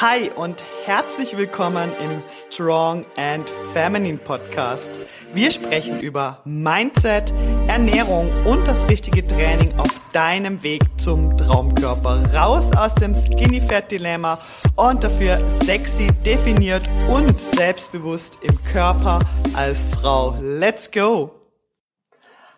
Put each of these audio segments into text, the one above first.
Hi und herzlich willkommen im Strong and Feminine Podcast. Wir sprechen über Mindset, Ernährung und das richtige Training auf deinem Weg zum Traumkörper. Raus aus dem Skinny Fat Dilemma und dafür sexy, definiert und selbstbewusst im Körper als Frau. Let's go!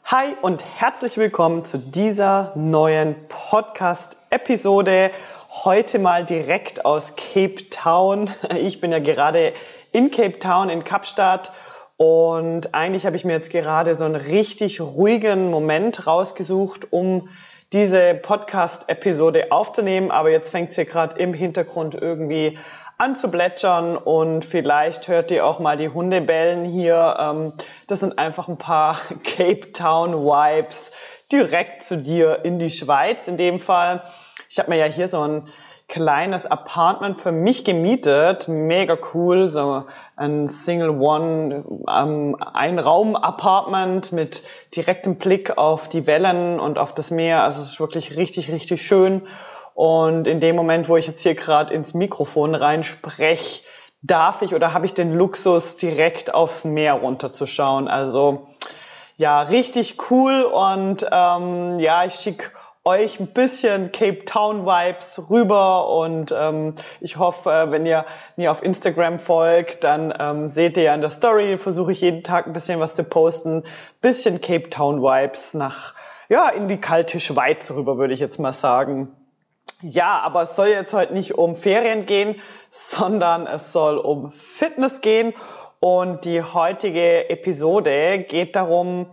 Hi und herzlich willkommen zu dieser neuen Podcast-Episode heute mal direkt aus Cape Town. Ich bin ja gerade in Cape Town in Kapstadt und eigentlich habe ich mir jetzt gerade so einen richtig ruhigen Moment rausgesucht, um diese Podcast-Episode aufzunehmen. Aber jetzt fängt es hier gerade im Hintergrund irgendwie an zu plätschern und vielleicht hört ihr auch mal die Hunde bellen hier. Ähm, das sind einfach ein paar Cape Town Vibes direkt zu dir in die Schweiz in dem Fall. Ich habe mir ja hier so ein kleines Apartment für mich gemietet, mega cool, so ein Single One ähm, Einraum Apartment mit direktem Blick auf die Wellen und auf das Meer. Also es ist wirklich richtig richtig schön. Und in dem Moment, wo ich jetzt hier gerade ins Mikrofon reinspreche, darf ich oder habe ich den Luxus, direkt aufs Meer runterzuschauen. Also ja, richtig cool und ähm, ja, ich schicke euch ein bisschen Cape Town Vibes rüber und ähm, ich hoffe, wenn ihr mir auf Instagram folgt, dann ähm, seht ihr ja in der Story, versuche ich jeden Tag ein bisschen was zu posten, bisschen Cape Town Vibes nach ja in die kalte Schweiz rüber, würde ich jetzt mal sagen. Ja, aber es soll jetzt heute nicht um Ferien gehen, sondern es soll um Fitness gehen und die heutige Episode geht darum,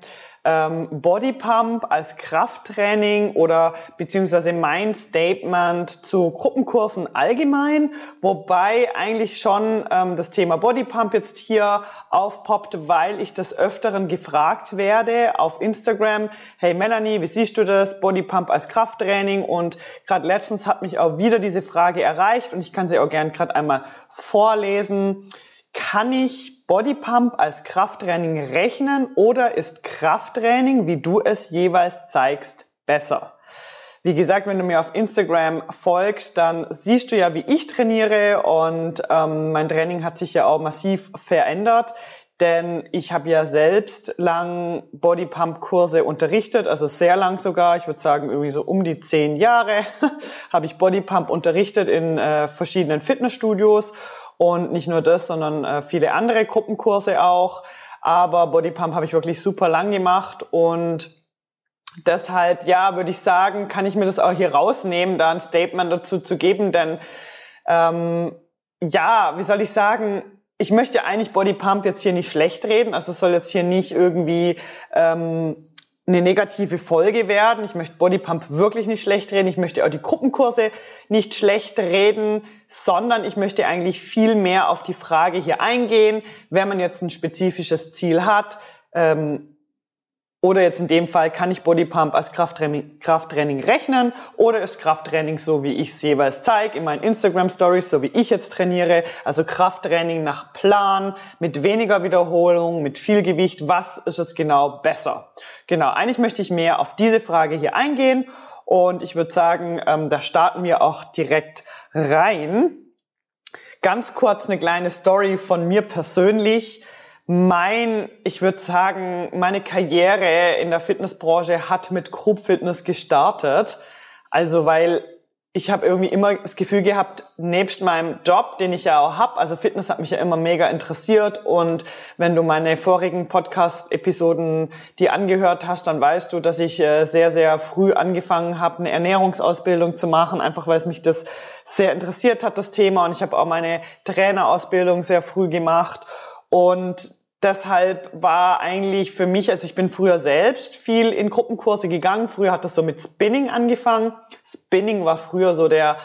ähm, Bodypump als Krafttraining oder beziehungsweise mein Statement zu Gruppenkursen allgemein, wobei eigentlich schon ähm, das Thema Bodypump jetzt hier aufpoppt, weil ich des Öfteren gefragt werde auf Instagram, hey Melanie, wie siehst du das, Bodypump als Krafttraining? Und gerade letztens hat mich auch wieder diese Frage erreicht und ich kann sie auch gern gerade einmal vorlesen. Kann ich Bodypump als Krafttraining rechnen oder ist Krafttraining, wie du es jeweils zeigst, besser? Wie gesagt, wenn du mir auf Instagram folgst, dann siehst du ja, wie ich trainiere und ähm, mein Training hat sich ja auch massiv verändert, denn ich habe ja selbst lang Bodypump-Kurse unterrichtet, also sehr lang sogar, ich würde sagen irgendwie so um die zehn Jahre habe ich Bodypump unterrichtet in äh, verschiedenen Fitnessstudios und nicht nur das, sondern äh, viele andere Gruppenkurse auch. Aber Bodypump habe ich wirklich super lang gemacht und deshalb, ja, würde ich sagen, kann ich mir das auch hier rausnehmen, da ein Statement dazu zu geben, denn ähm, ja, wie soll ich sagen, ich möchte eigentlich Bodypump jetzt hier nicht schlecht reden. Also es soll jetzt hier nicht irgendwie ähm, eine negative Folge werden. Ich möchte Bodypump wirklich nicht schlecht reden. Ich möchte auch die Gruppenkurse nicht schlecht reden, sondern ich möchte eigentlich viel mehr auf die Frage hier eingehen, wenn man jetzt ein spezifisches Ziel hat, ähm, oder jetzt in dem Fall, kann ich Bodypump als Krafttraining, Krafttraining rechnen? Oder ist Krafttraining so, wie ich es jeweils zeige in meinen Instagram Stories, so wie ich jetzt trainiere, also Krafttraining nach Plan, mit weniger Wiederholung, mit viel Gewicht, was ist jetzt genau besser? Genau, eigentlich möchte ich mehr auf diese Frage hier eingehen. Und ich würde sagen, ähm, da starten wir auch direkt rein. Ganz kurz eine kleine Story von mir persönlich mein, ich würde sagen, meine Karriere in der Fitnessbranche hat mit Group Fitness gestartet. Also weil ich habe irgendwie immer das Gefühl gehabt, nebst meinem Job, den ich ja auch hab, also Fitness hat mich ja immer mega interessiert. Und wenn du meine vorigen Podcast-Episoden dir angehört hast, dann weißt du, dass ich äh, sehr, sehr früh angefangen habe, eine Ernährungsausbildung zu machen, einfach weil es mich das sehr interessiert hat, das Thema. Und ich habe auch meine Trainerausbildung sehr früh gemacht. Und Deshalb war eigentlich für mich, also ich bin früher selbst viel in Gruppenkurse gegangen. Früher hat das so mit Spinning angefangen. Spinning war früher so der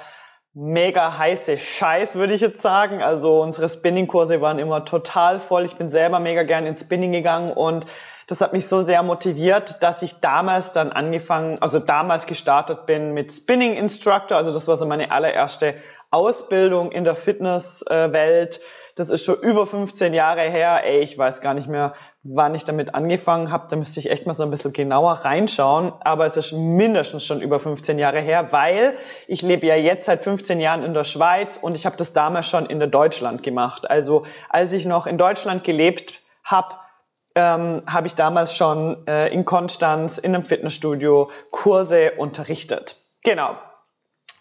mega heiße Scheiß, würde ich jetzt sagen. Also unsere Spinning-Kurse waren immer total voll. Ich bin selber mega gern ins Spinning gegangen und das hat mich so sehr motiviert, dass ich damals dann angefangen, also damals gestartet bin mit Spinning Instructor. Also das war so meine allererste Ausbildung in der Fitnesswelt. Das ist schon über 15 Jahre her. Ey, ich weiß gar nicht mehr, wann ich damit angefangen habe. Da müsste ich echt mal so ein bisschen genauer reinschauen. Aber es ist mindestens schon über 15 Jahre her, weil ich lebe ja jetzt seit 15 Jahren in der Schweiz und ich habe das damals schon in der Deutschland gemacht. Also als ich noch in Deutschland gelebt habe, ähm, habe ich damals schon äh, in Konstanz in einem Fitnessstudio Kurse unterrichtet. Genau.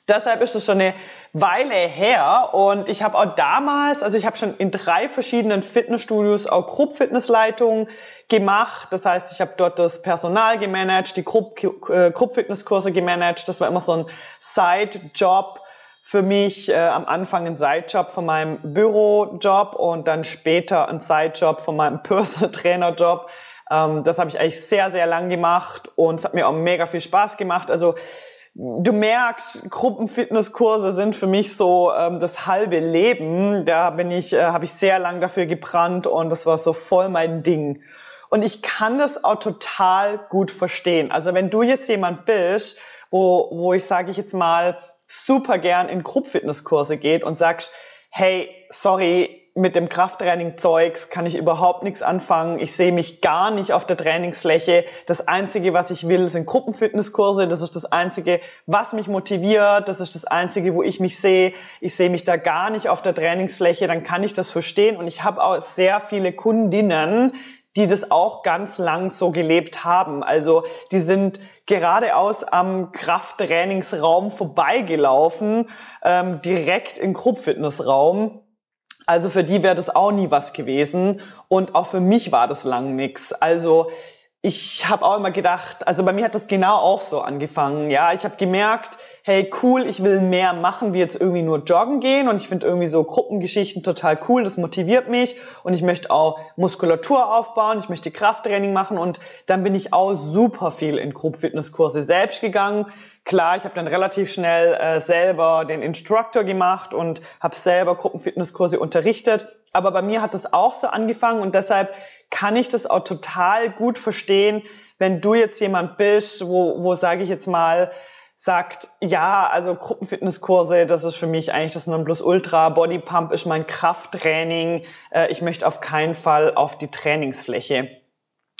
Deshalb ist es schon eine Weile her und ich habe auch damals, also ich habe schon in drei verschiedenen Fitnessstudios auch Grupp-Fitnessleitungen gemacht. Das heißt, ich habe dort das Personal gemanagt, die Grupp-Fitnesskurse äh, gemanagt. Das war immer so ein Side-Job für mich äh, am Anfang ein Sidejob von meinem Bürojob und dann später ein Sidejob von meinem Personal Trainer Job. Ähm, das habe ich eigentlich sehr, sehr lang gemacht und es hat mir auch mega viel Spaß gemacht. Also du merkst, Gruppenfitnesskurse sind für mich so ähm, das halbe Leben. Da bin ich, äh, habe ich sehr lang dafür gebrannt und das war so voll mein Ding. Und ich kann das auch total gut verstehen. Also wenn du jetzt jemand bist, wo, wo ich sage ich jetzt mal, super gern in Gruppfitnesskurse geht und sagst, hey, sorry, mit dem Krafttraining-Zeugs kann ich überhaupt nichts anfangen. Ich sehe mich gar nicht auf der Trainingsfläche. Das Einzige, was ich will, sind Gruppenfitnesskurse. Das ist das Einzige, was mich motiviert. Das ist das Einzige, wo ich mich sehe. Ich sehe mich da gar nicht auf der Trainingsfläche. Dann kann ich das verstehen. Und ich habe auch sehr viele Kundinnen, die das auch ganz lang so gelebt haben. Also die sind geradeaus am Krafttrainingsraum vorbeigelaufen, ähm, direkt im Gruppfitnessraum. Also für die wäre das auch nie was gewesen und auch für mich war das lang nix. Also ich habe auch immer gedacht, also bei mir hat das genau auch so angefangen. Ja, ich habe gemerkt, hey cool, ich will mehr machen, wie jetzt irgendwie nur joggen gehen. Und ich finde irgendwie so Gruppengeschichten total cool, das motiviert mich. Und ich möchte auch Muskulatur aufbauen, ich möchte Krafttraining machen. Und dann bin ich auch super viel in Gruppfitnesskurse selbst gegangen. Klar, ich habe dann relativ schnell äh, selber den Instructor gemacht und habe selber Gruppenfitnesskurse unterrichtet, aber bei mir hat das auch so angefangen und deshalb kann ich das auch total gut verstehen, wenn du jetzt jemand bist, wo, wo sage ich jetzt mal, sagt, ja, also Gruppenfitnesskurse, das ist für mich eigentlich das Nonplusultra. Bodypump ist mein Krafttraining. Äh, ich möchte auf keinen Fall auf die Trainingsfläche.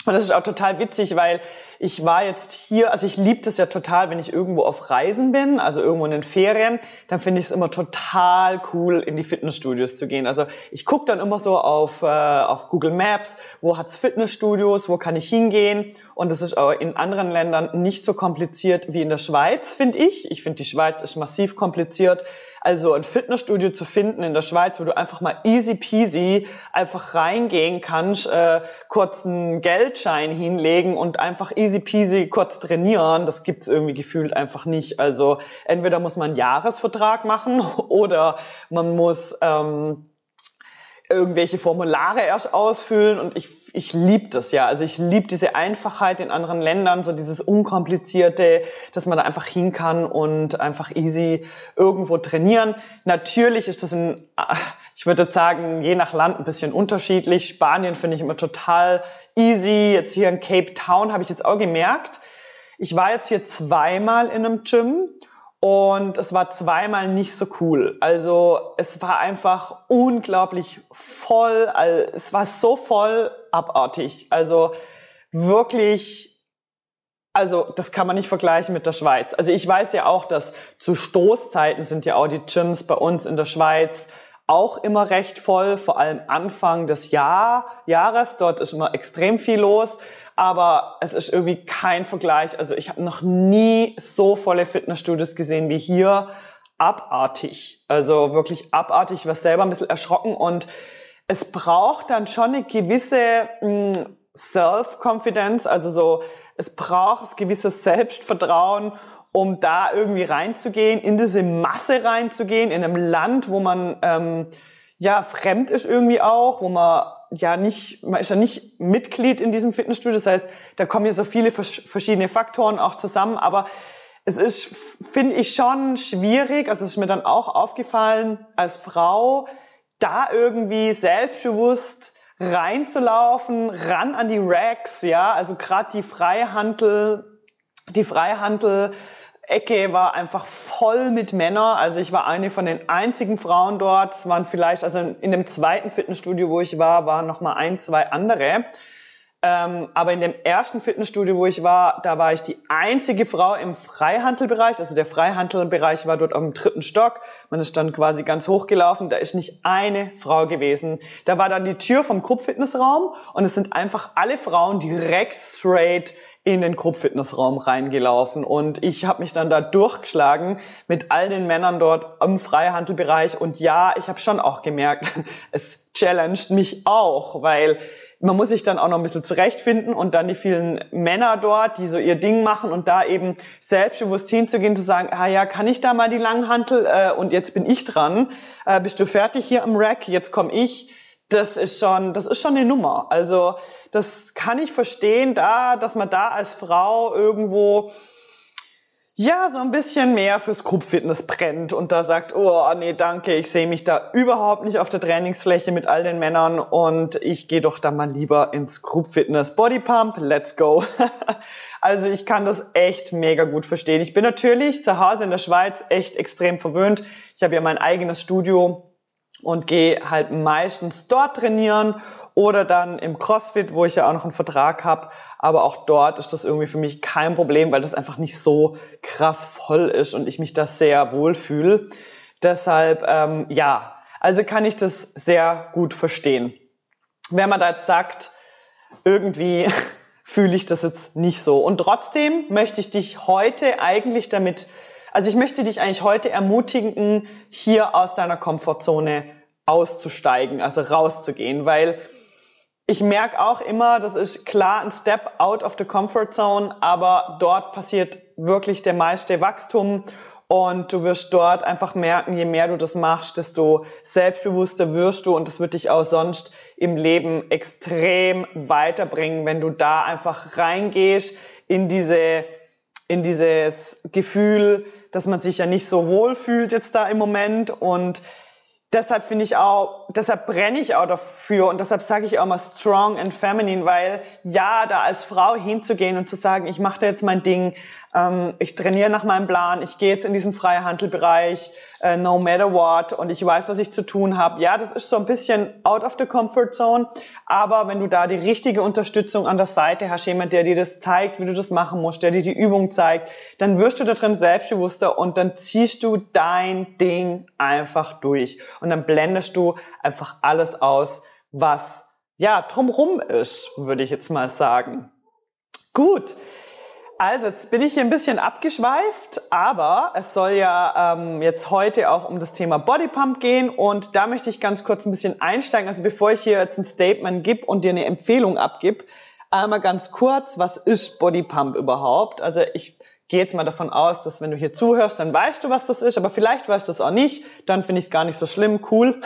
Und das ist auch total witzig, weil ich war jetzt hier, also ich liebe das ja total, wenn ich irgendwo auf Reisen bin, also irgendwo in den Ferien, dann finde ich es immer total cool, in die Fitnessstudios zu gehen. Also ich gucke dann immer so auf, äh, auf Google Maps, wo hat's Fitnessstudios, wo kann ich hingehen. Und das ist auch in anderen Ländern nicht so kompliziert wie in der Schweiz, finde ich. Ich finde, die Schweiz ist massiv kompliziert also ein Fitnessstudio zu finden in der Schweiz, wo du einfach mal easy peasy einfach reingehen kannst, äh, kurz einen Geldschein hinlegen und einfach easy peasy kurz trainieren, das gibt's irgendwie gefühlt einfach nicht. Also entweder muss man einen Jahresvertrag machen oder man muss ähm, irgendwelche Formulare erst ausfüllen und ich, ich liebe das ja. Also ich liebe diese Einfachheit in anderen Ländern, so dieses Unkomplizierte, dass man da einfach hin kann und einfach easy irgendwo trainieren. Natürlich ist das in, ich würde sagen, je nach Land ein bisschen unterschiedlich. Spanien finde ich immer total easy. Jetzt hier in Cape Town habe ich jetzt auch gemerkt, ich war jetzt hier zweimal in einem Gym und es war zweimal nicht so cool. Also es war einfach unglaublich voll. Es war so voll abartig. Also wirklich, also das kann man nicht vergleichen mit der Schweiz. Also ich weiß ja auch, dass zu Stoßzeiten sind ja auch die Gyms bei uns in der Schweiz auch immer recht voll, vor allem Anfang des Jahr, Jahres. Dort ist immer extrem viel los aber es ist irgendwie kein Vergleich. Also ich habe noch nie so volle Fitnessstudios gesehen wie hier. Abartig. Also wirklich abartig. Ich war selber ein bisschen erschrocken und es braucht dann schon eine gewisse hm, Self-Confidence, also so, es braucht ein gewisses Selbstvertrauen, um da irgendwie reinzugehen, in diese Masse reinzugehen, in einem Land, wo man ähm, ja fremd ist irgendwie auch, wo man ja nicht, man ist ja nicht Mitglied in diesem Fitnessstudio. Das heißt, da kommen ja so viele verschiedene Faktoren auch zusammen. Aber es ist, finde ich, schon schwierig. Also es ist mir dann auch aufgefallen, als Frau da irgendwie selbstbewusst reinzulaufen, ran an die Racks, ja, also gerade die Freihandel, die Freihandel Ecke war einfach voll mit Männern. Also ich war eine von den einzigen Frauen dort. Es waren vielleicht, also in dem zweiten Fitnessstudio, wo ich war, waren noch mal ein, zwei andere. Ähm, aber in dem ersten Fitnessstudio, wo ich war, da war ich die einzige Frau im Freihandelbereich. Also der Freihandelbereich war dort auf dem dritten Stock. Man ist dann quasi ganz hochgelaufen. Da ist nicht eine Frau gewesen. Da war dann die Tür vom Gruppfitnessraum und es sind einfach alle Frauen direkt straight in den Gruppfitnessraum reingelaufen. Und ich habe mich dann da durchgeschlagen mit all den Männern dort im Freihandelbereich. Und ja, ich habe schon auch gemerkt, es challenged mich auch, weil man muss sich dann auch noch ein bisschen zurechtfinden und dann die vielen Männer dort, die so ihr Ding machen und da eben selbstbewusst hinzugehen, zu sagen, ah ja, kann ich da mal die Langhantel äh, und jetzt bin ich dran, äh, bist du fertig hier am Rack, jetzt komme ich. Das ist schon, das ist schon eine Nummer. Also das kann ich verstehen, da, dass man da als Frau irgendwo ja, so ein bisschen mehr fürs Group-Fitness brennt und da sagt, oh nee, danke, ich sehe mich da überhaupt nicht auf der Trainingsfläche mit all den Männern und ich gehe doch da mal lieber ins Group-Fitness. Bodypump, let's go. also ich kann das echt mega gut verstehen. Ich bin natürlich zu Hause in der Schweiz echt extrem verwöhnt. Ich habe ja mein eigenes Studio und gehe halt meistens dort trainieren oder dann im CrossFit, wo ich ja auch noch einen Vertrag habe. Aber auch dort ist das irgendwie für mich kein Problem, weil das einfach nicht so krass voll ist und ich mich da sehr wohl fühle. Deshalb, ähm, ja, also kann ich das sehr gut verstehen. Wenn man da jetzt sagt, irgendwie fühle ich das jetzt nicht so. Und trotzdem möchte ich dich heute eigentlich damit also ich möchte dich eigentlich heute ermutigen, hier aus deiner Komfortzone auszusteigen, also rauszugehen, weil ich merke auch immer, das ist klar ein Step out of the comfort zone, aber dort passiert wirklich der meiste Wachstum und du wirst dort einfach merken, je mehr du das machst, desto selbstbewusster wirst du und das wird dich auch sonst im Leben extrem weiterbringen, wenn du da einfach reingehst in diese in dieses Gefühl, dass man sich ja nicht so wohl fühlt jetzt da im Moment und deshalb finde ich auch, deshalb brenne ich auch dafür und deshalb sage ich auch mal strong and feminine, weil ja, da als Frau hinzugehen und zu sagen, ich mache da jetzt mein Ding, ähm, ich trainiere nach meinem Plan, ich gehe jetzt in diesen Freihandelbereich, äh, no matter what und ich weiß, was ich zu tun habe. Ja, das ist so ein bisschen out of the comfort zone, aber wenn du da die richtige Unterstützung an der Seite hast, jemand, der dir das zeigt, wie du das machen musst, der dir die Übung zeigt, dann wirst du da drin selbstbewusster und dann ziehst du dein Ding einfach durch und dann blendest du einfach alles aus, was ja drumrum ist, würde ich jetzt mal sagen. Gut. Also jetzt bin ich hier ein bisschen abgeschweift, aber es soll ja ähm, jetzt heute auch um das Thema Bodypump gehen und da möchte ich ganz kurz ein bisschen einsteigen. Also bevor ich hier jetzt ein Statement gebe und dir eine Empfehlung abgib, einmal ganz kurz, was ist Bodypump überhaupt? Also ich gehe jetzt mal davon aus, dass wenn du hier zuhörst, dann weißt du, was das ist, aber vielleicht weißt du es auch nicht, dann finde ich es gar nicht so schlimm, cool.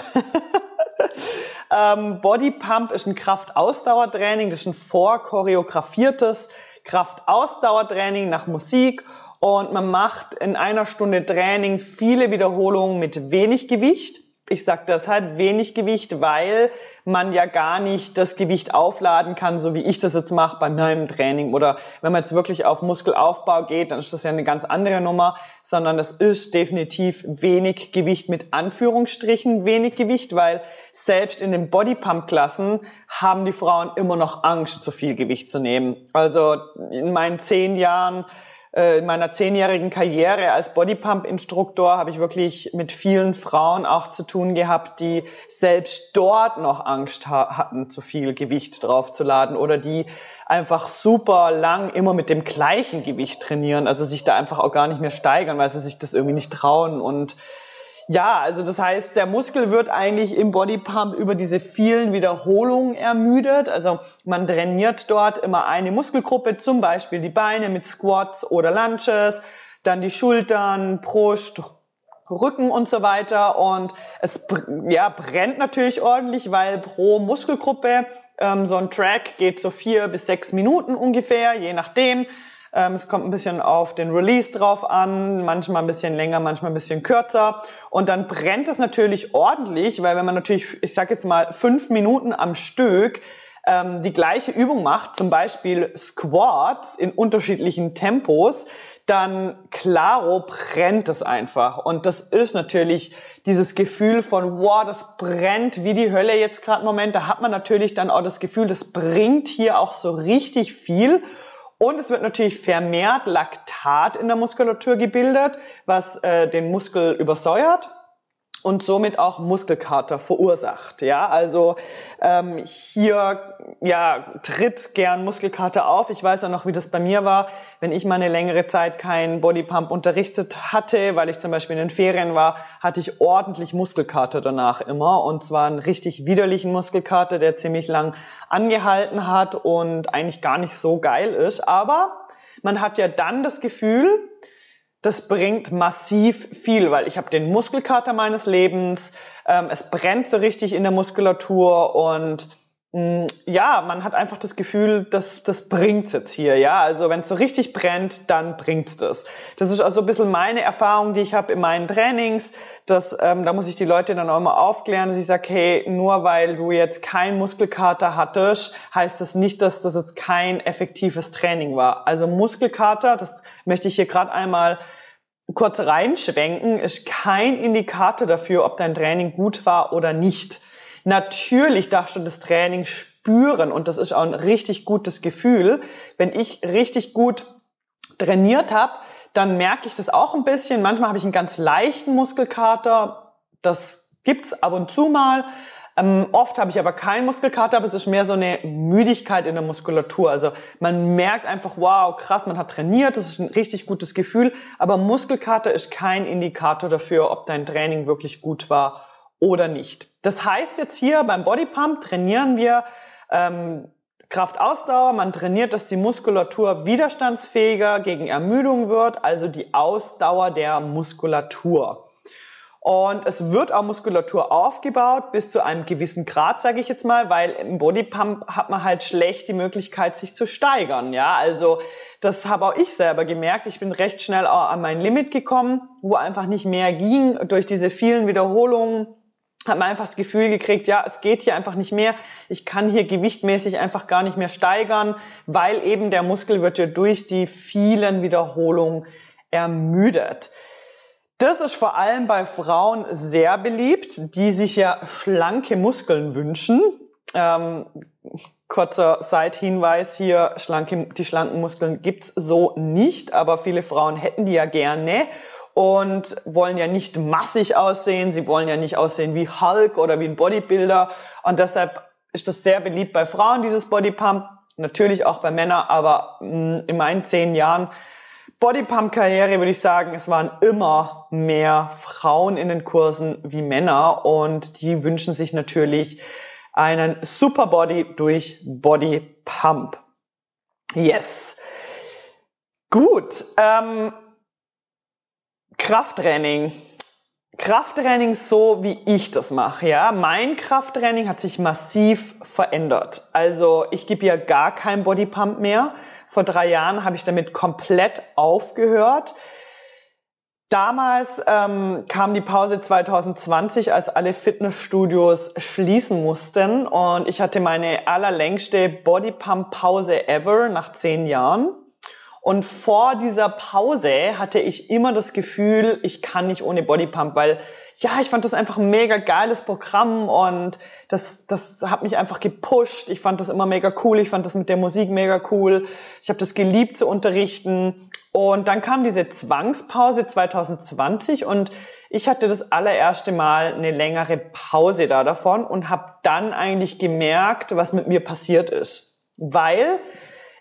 ähm, Bodypump ist ein Kraftausdauertraining, das ist ein vorchoreografiertes Kraftausdauertraining nach Musik und man macht in einer Stunde Training viele Wiederholungen mit wenig Gewicht. Ich sage deshalb wenig Gewicht, weil man ja gar nicht das Gewicht aufladen kann, so wie ich das jetzt mache bei meinem Training. Oder wenn man jetzt wirklich auf Muskelaufbau geht, dann ist das ja eine ganz andere Nummer, sondern das ist definitiv wenig Gewicht mit Anführungsstrichen wenig Gewicht, weil selbst in den Bodypump-Klassen haben die Frauen immer noch Angst, zu viel Gewicht zu nehmen. Also in meinen zehn Jahren in meiner zehnjährigen Karriere als Bodypump-Instruktor habe ich wirklich mit vielen Frauen auch zu tun gehabt, die selbst dort noch Angst hatten, zu viel Gewicht draufzuladen oder die einfach super lang immer mit dem gleichen Gewicht trainieren, also sich da einfach auch gar nicht mehr steigern, weil sie sich das irgendwie nicht trauen. Und ja, also das heißt, der Muskel wird eigentlich im Bodypump über diese vielen Wiederholungen ermüdet. Also man trainiert dort immer eine Muskelgruppe, zum Beispiel die Beine mit Squats oder Lunches, dann die Schultern, Brust, Rücken und so weiter. Und es ja, brennt natürlich ordentlich, weil pro Muskelgruppe ähm, so ein Track geht so vier bis sechs Minuten ungefähr, je nachdem. Ähm, es kommt ein bisschen auf den Release drauf an, manchmal ein bisschen länger, manchmal ein bisschen kürzer. Und dann brennt es natürlich ordentlich, weil wenn man natürlich, ich sage jetzt mal, fünf Minuten am Stück ähm, die gleiche Übung macht, zum Beispiel Squats in unterschiedlichen Tempos, dann klaro brennt es einfach. Und das ist natürlich dieses Gefühl von, wow, das brennt wie die Hölle jetzt gerade im Moment. Da hat man natürlich dann auch das Gefühl, das bringt hier auch so richtig viel. Und es wird natürlich vermehrt Laktat in der Muskulatur gebildet, was äh, den Muskel übersäuert und somit auch Muskelkater verursacht. Ja, also ähm, hier ja tritt gern Muskelkater auf. Ich weiß auch noch, wie das bei mir war, wenn ich mal eine längere Zeit kein Bodypump unterrichtet hatte, weil ich zum Beispiel in den Ferien war, hatte ich ordentlich Muskelkater danach immer und zwar einen richtig widerlichen Muskelkater, der ziemlich lang angehalten hat und eigentlich gar nicht so geil ist. Aber man hat ja dann das Gefühl, das bringt massiv viel, weil ich habe den Muskelkater meines Lebens, ähm, es brennt so richtig in der Muskulatur und ja, man hat einfach das Gefühl, dass das bringt's jetzt hier, ja. Also wenn es so richtig brennt, dann bringt's das. Das ist also ein bisschen meine Erfahrung, die ich habe in meinen Trainings. Dass, ähm, da muss ich die Leute dann auch immer aufklären, dass ich sage, hey, nur weil du jetzt keinen Muskelkater hattest, heißt das nicht, dass das jetzt kein effektives Training war. Also Muskelkater, das möchte ich hier gerade einmal kurz reinschwenken, ist kein Indikator dafür, ob dein Training gut war oder nicht. Natürlich darfst du das Training spüren und das ist auch ein richtig gutes Gefühl. Wenn ich richtig gut trainiert habe, dann merke ich das auch ein bisschen. Manchmal habe ich einen ganz leichten Muskelkater. Das gibt's ab und zu mal. Ähm, oft habe ich aber keinen Muskelkater, aber es ist mehr so eine Müdigkeit in der Muskulatur. Also man merkt einfach, wow, krass, man hat trainiert, das ist ein richtig gutes Gefühl. Aber Muskelkater ist kein Indikator dafür, ob dein Training wirklich gut war oder nicht. Das heißt jetzt hier beim Bodypump trainieren wir ähm, Kraftausdauer, man trainiert, dass die Muskulatur widerstandsfähiger gegen Ermüdung wird, also die Ausdauer der Muskulatur. Und es wird auch Muskulatur aufgebaut bis zu einem gewissen Grad, sage ich jetzt mal, weil im Bodypump hat man halt schlecht die Möglichkeit, sich zu steigern. Ja, also das habe auch ich selber gemerkt. Ich bin recht schnell auch an mein Limit gekommen, wo einfach nicht mehr ging durch diese vielen Wiederholungen hat man einfach das Gefühl gekriegt, ja, es geht hier einfach nicht mehr. Ich kann hier gewichtmäßig einfach gar nicht mehr steigern, weil eben der Muskel wird ja durch die vielen Wiederholungen ermüdet. Das ist vor allem bei Frauen sehr beliebt, die sich ja schlanke Muskeln wünschen. Ähm, kurzer Seithinweis hier, schlanke, die schlanken Muskeln gibt's so nicht, aber viele Frauen hätten die ja gerne und wollen ja nicht massig aussehen, sie wollen ja nicht aussehen wie Hulk oder wie ein Bodybuilder und deshalb ist das sehr beliebt bei Frauen, dieses Bodypump, natürlich auch bei Männern, aber mm, in meinen zehn Jahren Bodypump-Karriere würde ich sagen, es waren immer mehr Frauen in den Kursen wie Männer und die wünschen sich natürlich einen Superbody durch Bodypump. Yes. Gut. Ähm, Krafttraining. Krafttraining so, wie ich das mache, ja. Mein Krafttraining hat sich massiv verändert. Also ich gebe ja gar kein Bodypump mehr. Vor drei Jahren habe ich damit komplett aufgehört. Damals ähm, kam die Pause 2020, als alle Fitnessstudios schließen mussten und ich hatte meine allerlängste Bodypump-Pause ever nach zehn Jahren. Und vor dieser Pause hatte ich immer das Gefühl, ich kann nicht ohne Bodypump, weil ja, ich fand das einfach ein mega geiles Programm und das, das hat mich einfach gepusht. Ich fand das immer mega cool. Ich fand das mit der Musik mega cool. Ich habe das geliebt zu unterrichten. Und dann kam diese Zwangspause 2020 und ich hatte das allererste Mal eine längere Pause da davon und habe dann eigentlich gemerkt, was mit mir passiert ist. Weil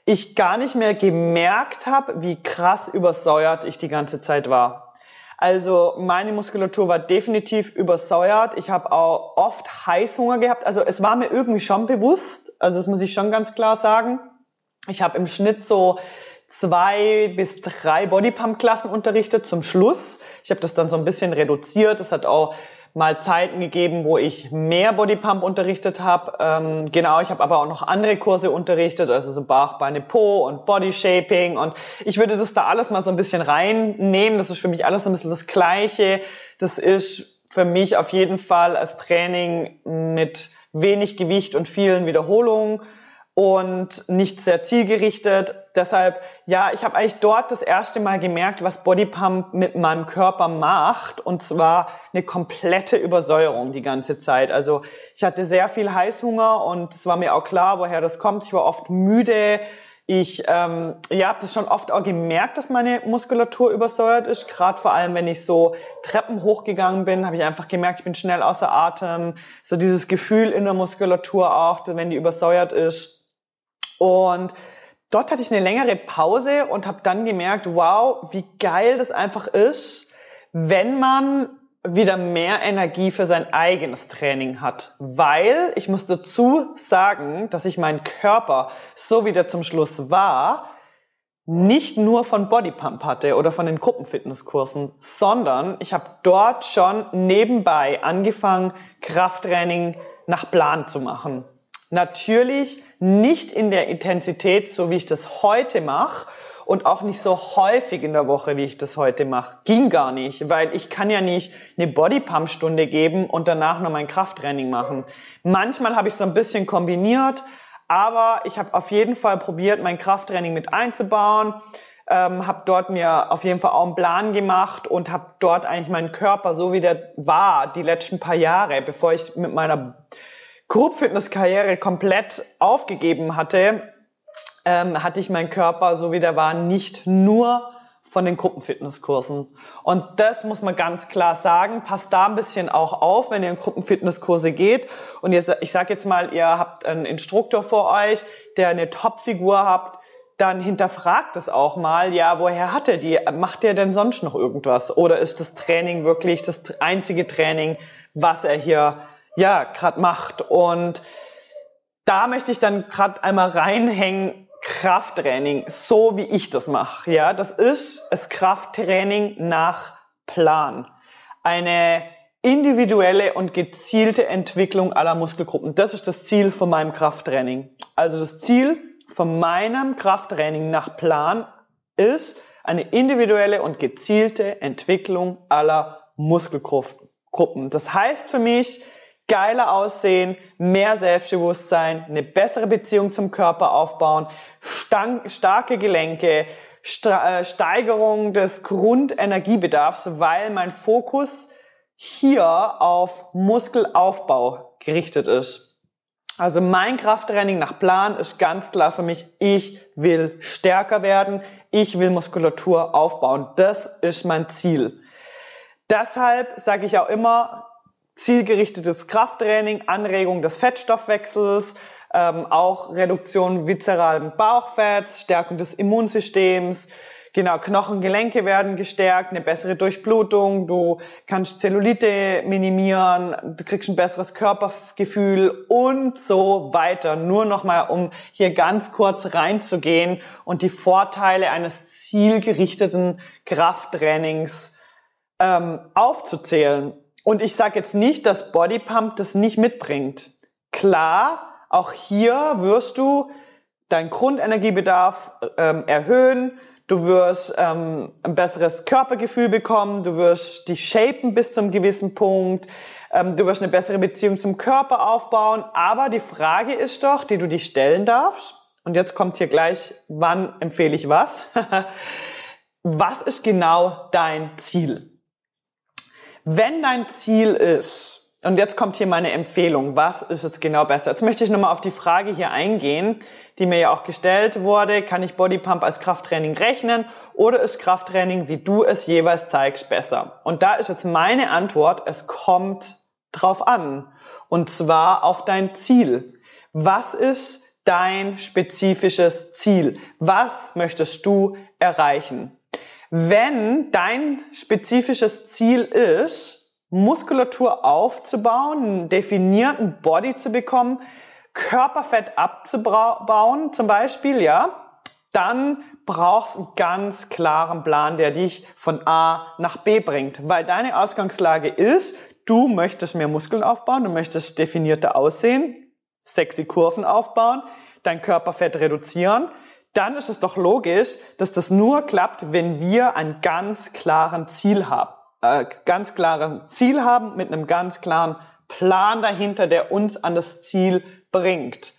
ich gar nicht mehr gemerkt habe, wie krass übersäuert ich die ganze Zeit war. Also meine Muskulatur war definitiv übersäuert. Ich habe auch oft Heißhunger gehabt. Also es war mir irgendwie schon bewusst. Also das muss ich schon ganz klar sagen. Ich habe im Schnitt so zwei bis drei Bodypump-Klassen unterrichtet zum Schluss. Ich habe das dann so ein bisschen reduziert. Das hat auch mal Zeiten gegeben, wo ich mehr Bodypump unterrichtet habe. Ähm, genau, ich habe aber auch noch andere Kurse unterrichtet, also so Bauch, Beine, Po und Body Shaping. Und ich würde das da alles mal so ein bisschen reinnehmen. Das ist für mich alles so ein bisschen das Gleiche. Das ist für mich auf jeden Fall als Training mit wenig Gewicht und vielen Wiederholungen und nicht sehr zielgerichtet. Deshalb, ja, ich habe eigentlich dort das erste Mal gemerkt, was Bodypump mit meinem Körper macht. Und zwar eine komplette Übersäuerung die ganze Zeit. Also ich hatte sehr viel Heißhunger und es war mir auch klar, woher das kommt. Ich war oft müde. Ich ähm, ja, habe das schon oft auch gemerkt, dass meine Muskulatur übersäuert ist. Gerade vor allem, wenn ich so Treppen hochgegangen bin, habe ich einfach gemerkt, ich bin schnell außer Atem. So dieses Gefühl in der Muskulatur auch, wenn die übersäuert ist und dort hatte ich eine längere Pause und habe dann gemerkt, wow, wie geil das einfach ist, wenn man wieder mehr Energie für sein eigenes Training hat. Weil ich muss dazu sagen, dass ich meinen Körper, so wie der zum Schluss war, nicht nur von Bodypump hatte oder von den Gruppenfitnesskursen, sondern ich habe dort schon nebenbei angefangen, Krafttraining nach Plan zu machen. Natürlich nicht in der Intensität, so wie ich das heute mache und auch nicht so häufig in der Woche, wie ich das heute mache. Ging gar nicht, weil ich kann ja nicht eine Bodypump-Stunde geben und danach noch mein Krafttraining machen. Manchmal habe ich so ein bisschen kombiniert, aber ich habe auf jeden Fall probiert, mein Krafttraining mit einzubauen. Ähm, habe dort mir auf jeden Fall auch einen Plan gemacht und habe dort eigentlich meinen Körper so wie der war die letzten paar Jahre, bevor ich mit meiner Group-Fitness-Karriere komplett aufgegeben hatte, ähm, hatte ich meinen Körper, so wie der war, nicht nur von den Gruppenfitnesskursen. Und das muss man ganz klar sagen. Passt da ein bisschen auch auf, wenn ihr in Gruppenfitnesskurse geht. Und ihr, ich sage jetzt mal, ihr habt einen Instruktor vor euch, der eine Topfigur habt, dann hinterfragt es auch mal, ja, woher hat er die? Macht er denn sonst noch irgendwas? Oder ist das Training wirklich das einzige Training, was er hier ja gerade macht. Und da möchte ich dann gerade einmal reinhängen, Krafttraining, so wie ich das mache. Ja, das ist das Krafttraining nach Plan. Eine individuelle und gezielte Entwicklung aller Muskelgruppen. Das ist das Ziel von meinem Krafttraining. Also das Ziel von meinem Krafttraining nach Plan ist eine individuelle und gezielte Entwicklung aller Muskelgruppen. Das heißt für mich, geiler aussehen, mehr Selbstbewusstsein, eine bessere Beziehung zum Körper aufbauen, starke Gelenke, äh, Steigerung des Grundenergiebedarfs, weil mein Fokus hier auf Muskelaufbau gerichtet ist. Also mein Krafttraining nach Plan ist ganz klar für mich, ich will stärker werden, ich will Muskulatur aufbauen. Das ist mein Ziel. Deshalb sage ich auch immer, zielgerichtetes Krafttraining, Anregung des Fettstoffwechsels, ähm, auch Reduktion viszeralen Bauchfetts, Stärkung des Immunsystems, genau, Knochengelenke werden gestärkt, eine bessere Durchblutung, du kannst Zellulite minimieren, du kriegst ein besseres Körpergefühl und so weiter. Nur nochmal, um hier ganz kurz reinzugehen und die Vorteile eines zielgerichteten Krafttrainings ähm, aufzuzählen. Und ich sage jetzt nicht, dass Bodypump das nicht mitbringt. Klar, auch hier wirst du deinen Grundenergiebedarf ähm, erhöhen, du wirst ähm, ein besseres Körpergefühl bekommen, du wirst dich shapen bis zum gewissen Punkt, ähm, du wirst eine bessere Beziehung zum Körper aufbauen. Aber die Frage ist doch, die du dich stellen darfst, und jetzt kommt hier gleich, wann empfehle ich was? was ist genau dein Ziel? Wenn dein Ziel ist, und jetzt kommt hier meine Empfehlung, was ist jetzt genau besser? Jetzt möchte ich nochmal auf die Frage hier eingehen, die mir ja auch gestellt wurde. Kann ich Bodypump als Krafttraining rechnen oder ist Krafttraining, wie du es jeweils zeigst, besser? Und da ist jetzt meine Antwort, es kommt drauf an. Und zwar auf dein Ziel. Was ist dein spezifisches Ziel? Was möchtest du erreichen? Wenn dein spezifisches Ziel ist, Muskulatur aufzubauen, einen definierten Body zu bekommen, Körperfett abzubauen zum Beispiel, ja, dann brauchst du einen ganz klaren Plan, der dich von A nach B bringt. Weil deine Ausgangslage ist, du möchtest mehr Muskeln aufbauen, du möchtest definierter aussehen, sexy Kurven aufbauen, dein Körperfett reduzieren, dann ist es doch logisch, dass das nur klappt, wenn wir ein ganz klaren Ziel haben. Äh, ganz klaren Ziel haben mit einem ganz klaren Plan dahinter, der uns an das Ziel bringt.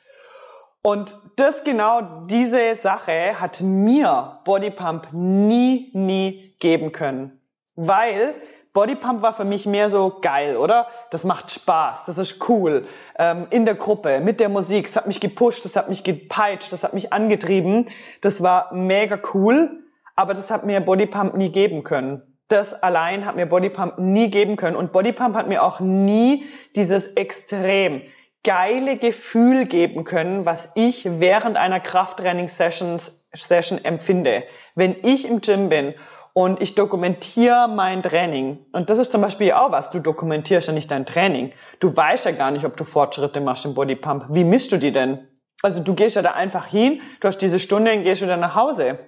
Und das genau diese Sache hat mir Bodypump nie, nie geben können. Weil Bodypump war für mich mehr so geil, oder? Das macht Spaß, das ist cool. Ähm, in der Gruppe, mit der Musik, es hat mich gepusht, das hat mich gepeitscht, das hat mich angetrieben. Das war mega cool, aber das hat mir Bodypump nie geben können. Das allein hat mir Bodypump nie geben können. Und Bodypump hat mir auch nie dieses extrem geile Gefühl geben können, was ich während einer Krafttraining-Session Session empfinde. Wenn ich im Gym bin und ich dokumentiere mein Training. Und das ist zum Beispiel auch was. Du dokumentierst ja nicht dein Training. Du weißt ja gar nicht, ob du Fortschritte machst im Bodypump. Wie misst du die denn? Also du gehst ja da einfach hin, du hast diese Stunde und gehst wieder nach Hause.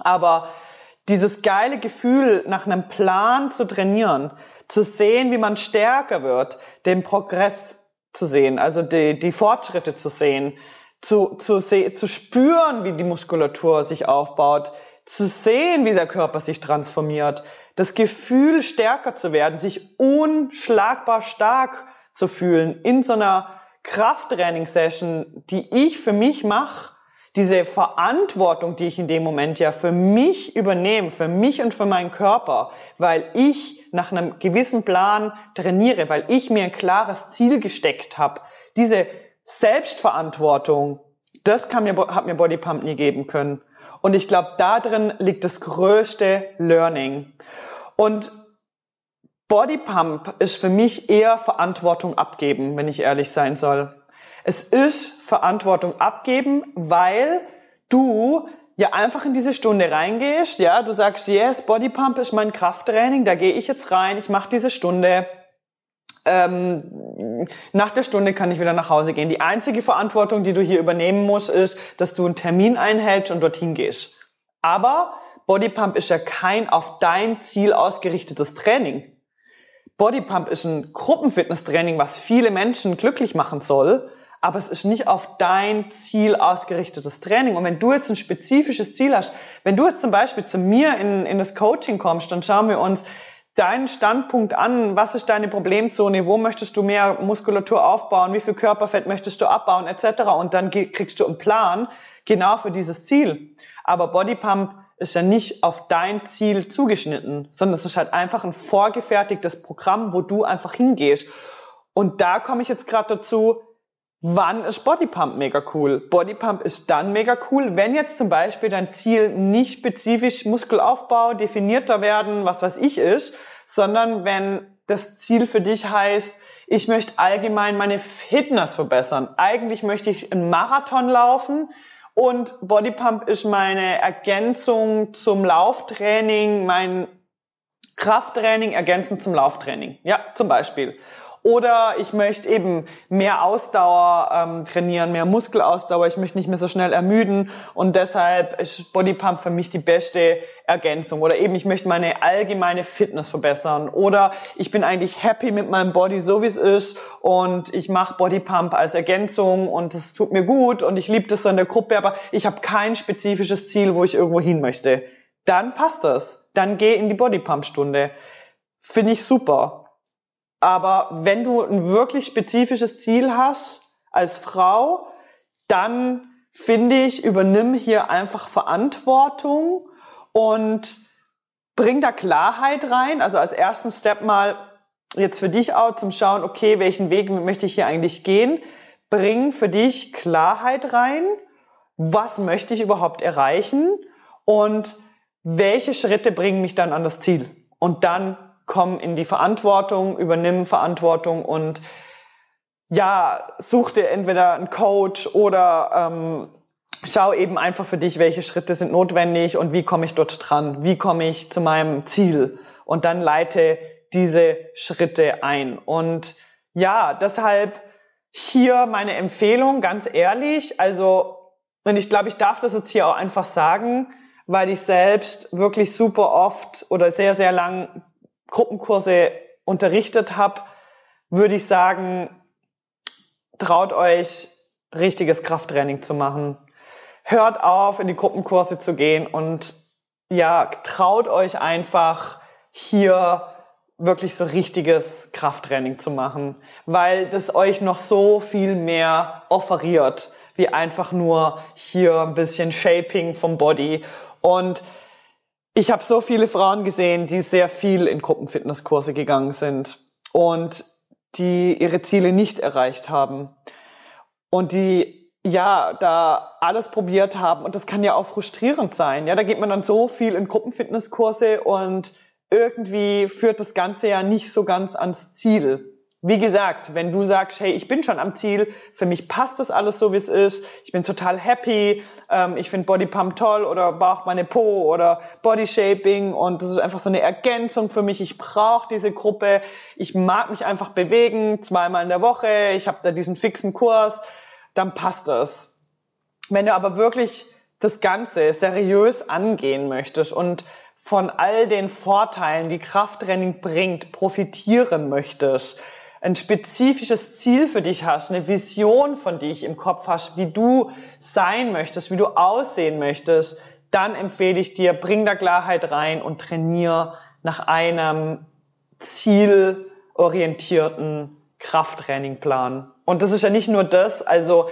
Aber dieses geile Gefühl, nach einem Plan zu trainieren, zu sehen, wie man stärker wird, den Progress zu sehen, also die, die Fortschritte zu sehen, zu, zu, zu spüren, wie die Muskulatur sich aufbaut, zu sehen, wie der Körper sich transformiert, das Gefühl stärker zu werden, sich unschlagbar stark zu fühlen in so einer Krafttraining-Session, die ich für mich mache, diese Verantwortung, die ich in dem Moment ja für mich übernehme, für mich und für meinen Körper, weil ich nach einem gewissen Plan trainiere, weil ich mir ein klares Ziel gesteckt habe, diese Selbstverantwortung, das kann mir, hat mir Bodypump nie geben können. Und ich glaube, da drin liegt das größte Learning. Und Body Pump ist für mich eher Verantwortung abgeben, wenn ich ehrlich sein soll. Es ist Verantwortung abgeben, weil du ja einfach in diese Stunde reingehst, ja, du sagst, yes, Body Pump ist mein Krafttraining, da gehe ich jetzt rein, ich mache diese Stunde, ähm, nach der Stunde kann ich wieder nach Hause gehen. Die einzige Verantwortung, die du hier übernehmen musst, ist, dass du einen Termin einhältst und dorthin gehst. Aber Bodypump ist ja kein auf dein Ziel ausgerichtetes Training. Bodypump ist ein Gruppenfitnesstraining, was viele Menschen glücklich machen soll, aber es ist nicht auf dein Ziel ausgerichtetes Training. Und wenn du jetzt ein spezifisches Ziel hast, wenn du jetzt zum Beispiel zu mir in, in das Coaching kommst, dann schauen wir uns deinen Standpunkt an, was ist deine Problemzone, wo möchtest du mehr Muskulatur aufbauen, wie viel Körperfett möchtest du abbauen, etc. Und dann kriegst du einen Plan genau für dieses Ziel. Aber Bodypump ist ja nicht auf dein Ziel zugeschnitten, sondern es ist halt einfach ein vorgefertigtes Programm, wo du einfach hingehst. Und da komme ich jetzt gerade dazu, Wann ist Bodypump mega cool? Bodypump ist dann mega cool, wenn jetzt zum Beispiel dein Ziel nicht spezifisch Muskelaufbau, definierter werden, was weiß ich ist, sondern wenn das Ziel für dich heißt, ich möchte allgemein meine Fitness verbessern. Eigentlich möchte ich einen Marathon laufen und Bodypump ist meine Ergänzung zum Lauftraining, mein Krafttraining ergänzend zum Lauftraining. Ja, zum Beispiel. Oder ich möchte eben mehr Ausdauer ähm, trainieren, mehr Muskelausdauer. Ich möchte nicht mehr so schnell ermüden und deshalb ist Bodypump für mich die beste Ergänzung. Oder eben ich möchte meine allgemeine Fitness verbessern. Oder ich bin eigentlich happy mit meinem Body so wie es ist und ich mache Bodypump als Ergänzung und es tut mir gut und ich liebe das so in der Gruppe, aber ich habe kein spezifisches Ziel, wo ich irgendwo hin möchte. Dann passt das. Dann geh in die Bodypump-Stunde. Finde ich super. Aber wenn du ein wirklich spezifisches Ziel hast als Frau, dann finde ich, übernimm hier einfach Verantwortung und bring da Klarheit rein. Also als ersten Step mal jetzt für dich auch zum Schauen, okay, welchen Weg möchte ich hier eigentlich gehen? Bring für dich Klarheit rein. Was möchte ich überhaupt erreichen? Und welche Schritte bringen mich dann an das Ziel? Und dann komm in die Verantwortung, übernimm Verantwortung und ja, such dir entweder einen Coach oder ähm, schau eben einfach für dich, welche Schritte sind notwendig und wie komme ich dort dran, wie komme ich zu meinem Ziel und dann leite diese Schritte ein. Und ja, deshalb hier meine Empfehlung, ganz ehrlich, also, und ich glaube, ich darf das jetzt hier auch einfach sagen, weil ich selbst wirklich super oft oder sehr, sehr lang Gruppenkurse unterrichtet habe, würde ich sagen, traut euch, richtiges Krafttraining zu machen. Hört auf, in die Gruppenkurse zu gehen und ja, traut euch einfach hier wirklich so richtiges Krafttraining zu machen, weil das euch noch so viel mehr offeriert, wie einfach nur hier ein bisschen Shaping vom Body. Und ich habe so viele Frauen gesehen, die sehr viel in Gruppenfitnesskurse gegangen sind und die ihre Ziele nicht erreicht haben und die ja, da alles probiert haben und das kann ja auch frustrierend sein. Ja, da geht man dann so viel in Gruppenfitnesskurse und irgendwie führt das Ganze ja nicht so ganz ans Ziel. Wie gesagt, wenn du sagst, hey, ich bin schon am Ziel, für mich passt das alles so, wie es ist, ich bin total happy, ähm, ich finde Bodypump toll oder Bauch meine Po oder Body Shaping und das ist einfach so eine Ergänzung für mich. Ich brauche diese Gruppe, ich mag mich einfach bewegen, zweimal in der Woche, ich habe da diesen fixen Kurs, dann passt das. Wenn du aber wirklich das Ganze seriös angehen möchtest und von all den Vorteilen, die Krafttraining bringt, profitieren möchtest, ein spezifisches Ziel für dich hast, eine Vision von dich im Kopf hast, wie du sein möchtest, wie du aussehen möchtest, dann empfehle ich dir, bring da Klarheit rein und trainier nach einem zielorientierten Krafttrainingplan. Und das ist ja nicht nur das, also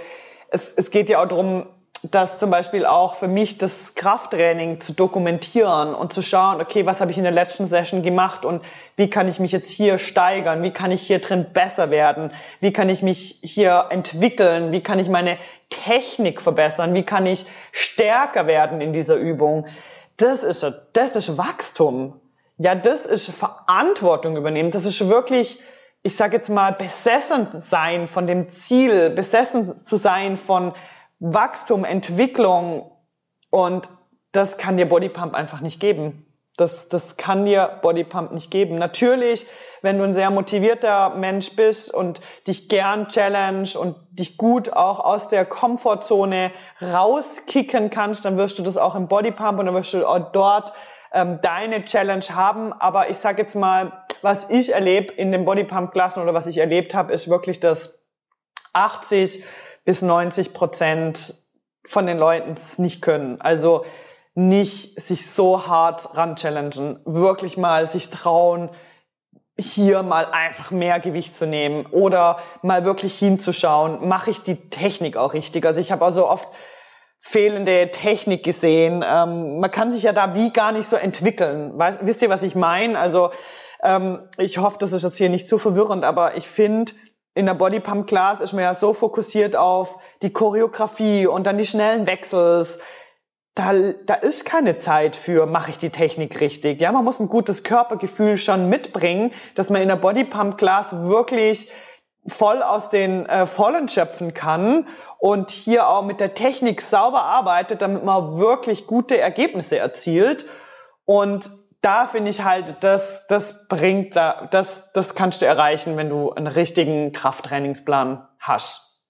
es, es geht ja auch darum, dass zum Beispiel auch für mich das Krafttraining zu dokumentieren und zu schauen, okay, was habe ich in der letzten Session gemacht und wie kann ich mich jetzt hier steigern, wie kann ich hier drin besser werden, wie kann ich mich hier entwickeln, wie kann ich meine Technik verbessern, wie kann ich stärker werden in dieser Übung. Das ist, das ist Wachstum. Ja, das ist Verantwortung übernehmen. Das ist wirklich, ich sage jetzt mal, besessen sein von dem Ziel, besessen zu sein von Wachstum, Entwicklung und das kann dir Bodypump einfach nicht geben. Das, das kann dir Bodypump nicht geben. Natürlich, wenn du ein sehr motivierter Mensch bist und dich gern challenge und dich gut auch aus der Komfortzone rauskicken kannst, dann wirst du das auch im Bodypump und dann wirst du auch dort ähm, deine Challenge haben. Aber ich sage jetzt mal, was ich erlebe in den Bodypump-Klassen oder was ich erlebt habe, ist wirklich, dass 80 bis 90 Prozent von den Leuten es nicht können. Also nicht sich so hart ran challengen, wirklich mal sich trauen, hier mal einfach mehr Gewicht zu nehmen oder mal wirklich hinzuschauen, mache ich die Technik auch richtig. Also ich habe also oft fehlende Technik gesehen. Ähm, man kann sich ja da wie gar nicht so entwickeln. Weißt, wisst ihr, was ich meine? Also ähm, ich hoffe, das ist jetzt hier nicht zu verwirrend, aber ich finde, in der Bodypump Class ist man ja so fokussiert auf die Choreografie und dann die schnellen Wechsels. Da, da ist keine Zeit für, mache ich die Technik richtig. Ja, man muss ein gutes Körpergefühl schon mitbringen, dass man in der Bodypump Class wirklich voll aus den äh, Vollen schöpfen kann und hier auch mit der Technik sauber arbeitet, damit man wirklich gute Ergebnisse erzielt. Und da finde ich halt, das, das bringt, das, das kannst du erreichen, wenn du einen richtigen Krafttrainingsplan hast.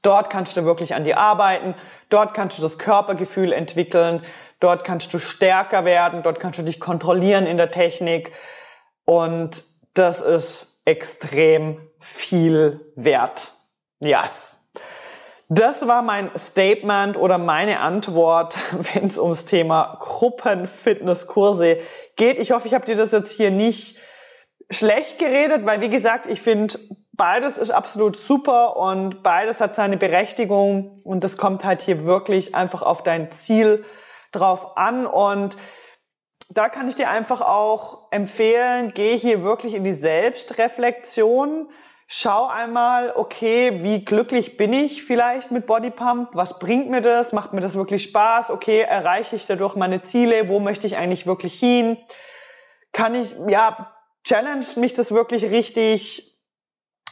Dort kannst du wirklich an dir arbeiten, dort kannst du das Körpergefühl entwickeln, dort kannst du stärker werden, dort kannst du dich kontrollieren in der Technik und das ist extrem viel wert. Yes. Das war mein Statement oder meine Antwort, wenn es ums Thema Gruppenfitnesskurse geht. Ich hoffe, ich habe dir das jetzt hier nicht schlecht geredet, weil wie gesagt, ich finde, beides ist absolut super und beides hat seine Berechtigung und das kommt halt hier wirklich einfach auf dein Ziel drauf an und da kann ich dir einfach auch empfehlen, geh hier wirklich in die Selbstreflexion schau einmal, okay, wie glücklich bin ich vielleicht mit Bodypump? Was bringt mir das? Macht mir das wirklich Spaß? Okay, erreiche ich dadurch meine Ziele? Wo möchte ich eigentlich wirklich hin? Kann ich, ja, challenge mich das wirklich richtig?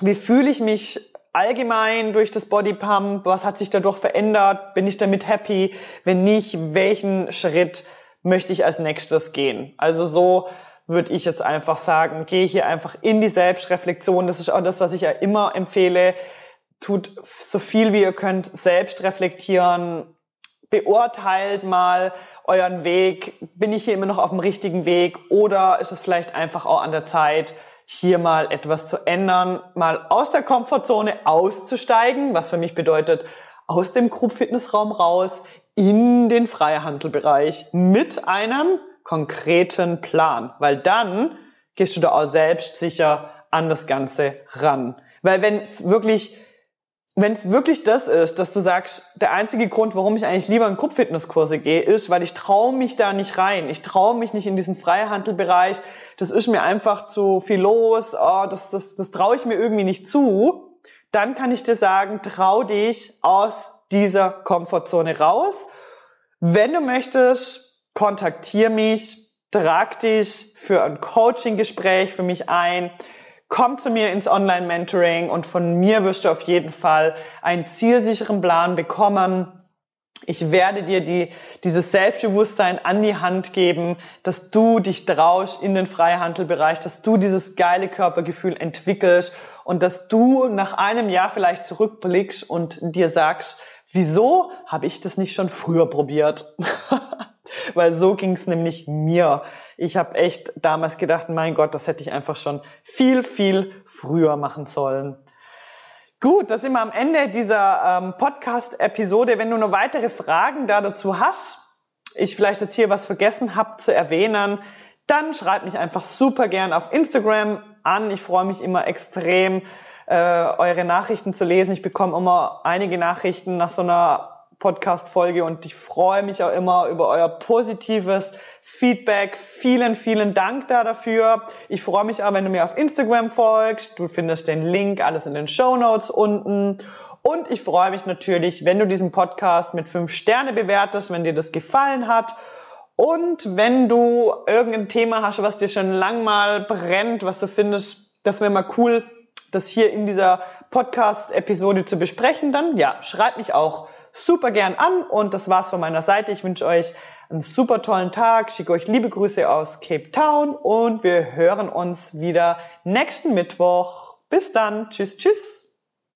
Wie fühle ich mich allgemein durch das Bodypump? Was hat sich dadurch verändert? Bin ich damit happy? Wenn nicht, welchen Schritt möchte ich als nächstes gehen? Also so, würde ich jetzt einfach sagen, gehe hier einfach in die Selbstreflexion. Das ist auch das, was ich ja immer empfehle. Tut so viel wie ihr könnt selbst reflektieren. Beurteilt mal euren Weg. Bin ich hier immer noch auf dem richtigen Weg? Oder ist es vielleicht einfach auch an der Zeit, hier mal etwas zu ändern, mal aus der Komfortzone auszusteigen, was für mich bedeutet, aus dem Group Fitnessraum raus in den Freihandelbereich mit einem konkreten Plan, weil dann gehst du da auch selbst sicher an das Ganze ran. Weil wenn es wirklich wenn es wirklich das ist, dass du sagst, der einzige Grund, warum ich eigentlich lieber in Gruppfitnesskurse gehe, ist, weil ich traue mich da nicht rein. Ich traue mich nicht in diesen Freihandelbereich. Das ist mir einfach zu viel los. Oh, das das, das traue ich mir irgendwie nicht zu. Dann kann ich dir sagen, trau dich aus dieser Komfortzone raus. Wenn du möchtest, kontaktier mich, trag dich für ein Coaching-Gespräch für mich ein komm zu mir ins Online-Mentoring und von mir wirst du auf jeden Fall einen zielsicheren Plan bekommen. Ich werde dir die, dieses Selbstbewusstsein an die Hand geben, dass du dich traust in den Freihandelbereich, dass du dieses geile Körpergefühl entwickelst und dass du nach einem Jahr vielleicht zurückblickst und dir sagst, wieso habe ich das nicht schon früher probiert? Weil so ging es nämlich mir. Ich habe echt damals gedacht, mein Gott, das hätte ich einfach schon viel, viel früher machen sollen. Gut, da sind wir am Ende dieser ähm, Podcast-Episode. Wenn du noch weitere Fragen da dazu hast, ich vielleicht jetzt hier was vergessen habe zu erwähnen, dann schreib mich einfach super gern auf Instagram an. Ich freue mich immer extrem, äh, eure Nachrichten zu lesen. Ich bekomme immer einige Nachrichten nach so einer Podcast-Folge und ich freue mich auch immer über euer positives Feedback. Vielen, vielen Dank da dafür. Ich freue mich auch, wenn du mir auf Instagram folgst. Du findest den Link alles in den Show Notes unten. Und ich freue mich natürlich, wenn du diesen Podcast mit fünf Sterne bewertest, wenn dir das gefallen hat. Und wenn du irgendein Thema hast, was dir schon lang mal brennt, was du findest, das wäre mal cool, das hier in dieser Podcast-Episode zu besprechen, dann ja, schreib mich auch super gern an und das war's von meiner Seite. Ich wünsche euch einen super tollen Tag, schicke euch liebe Grüße aus Cape Town und wir hören uns wieder nächsten Mittwoch. Bis dann. Tschüss, tschüss.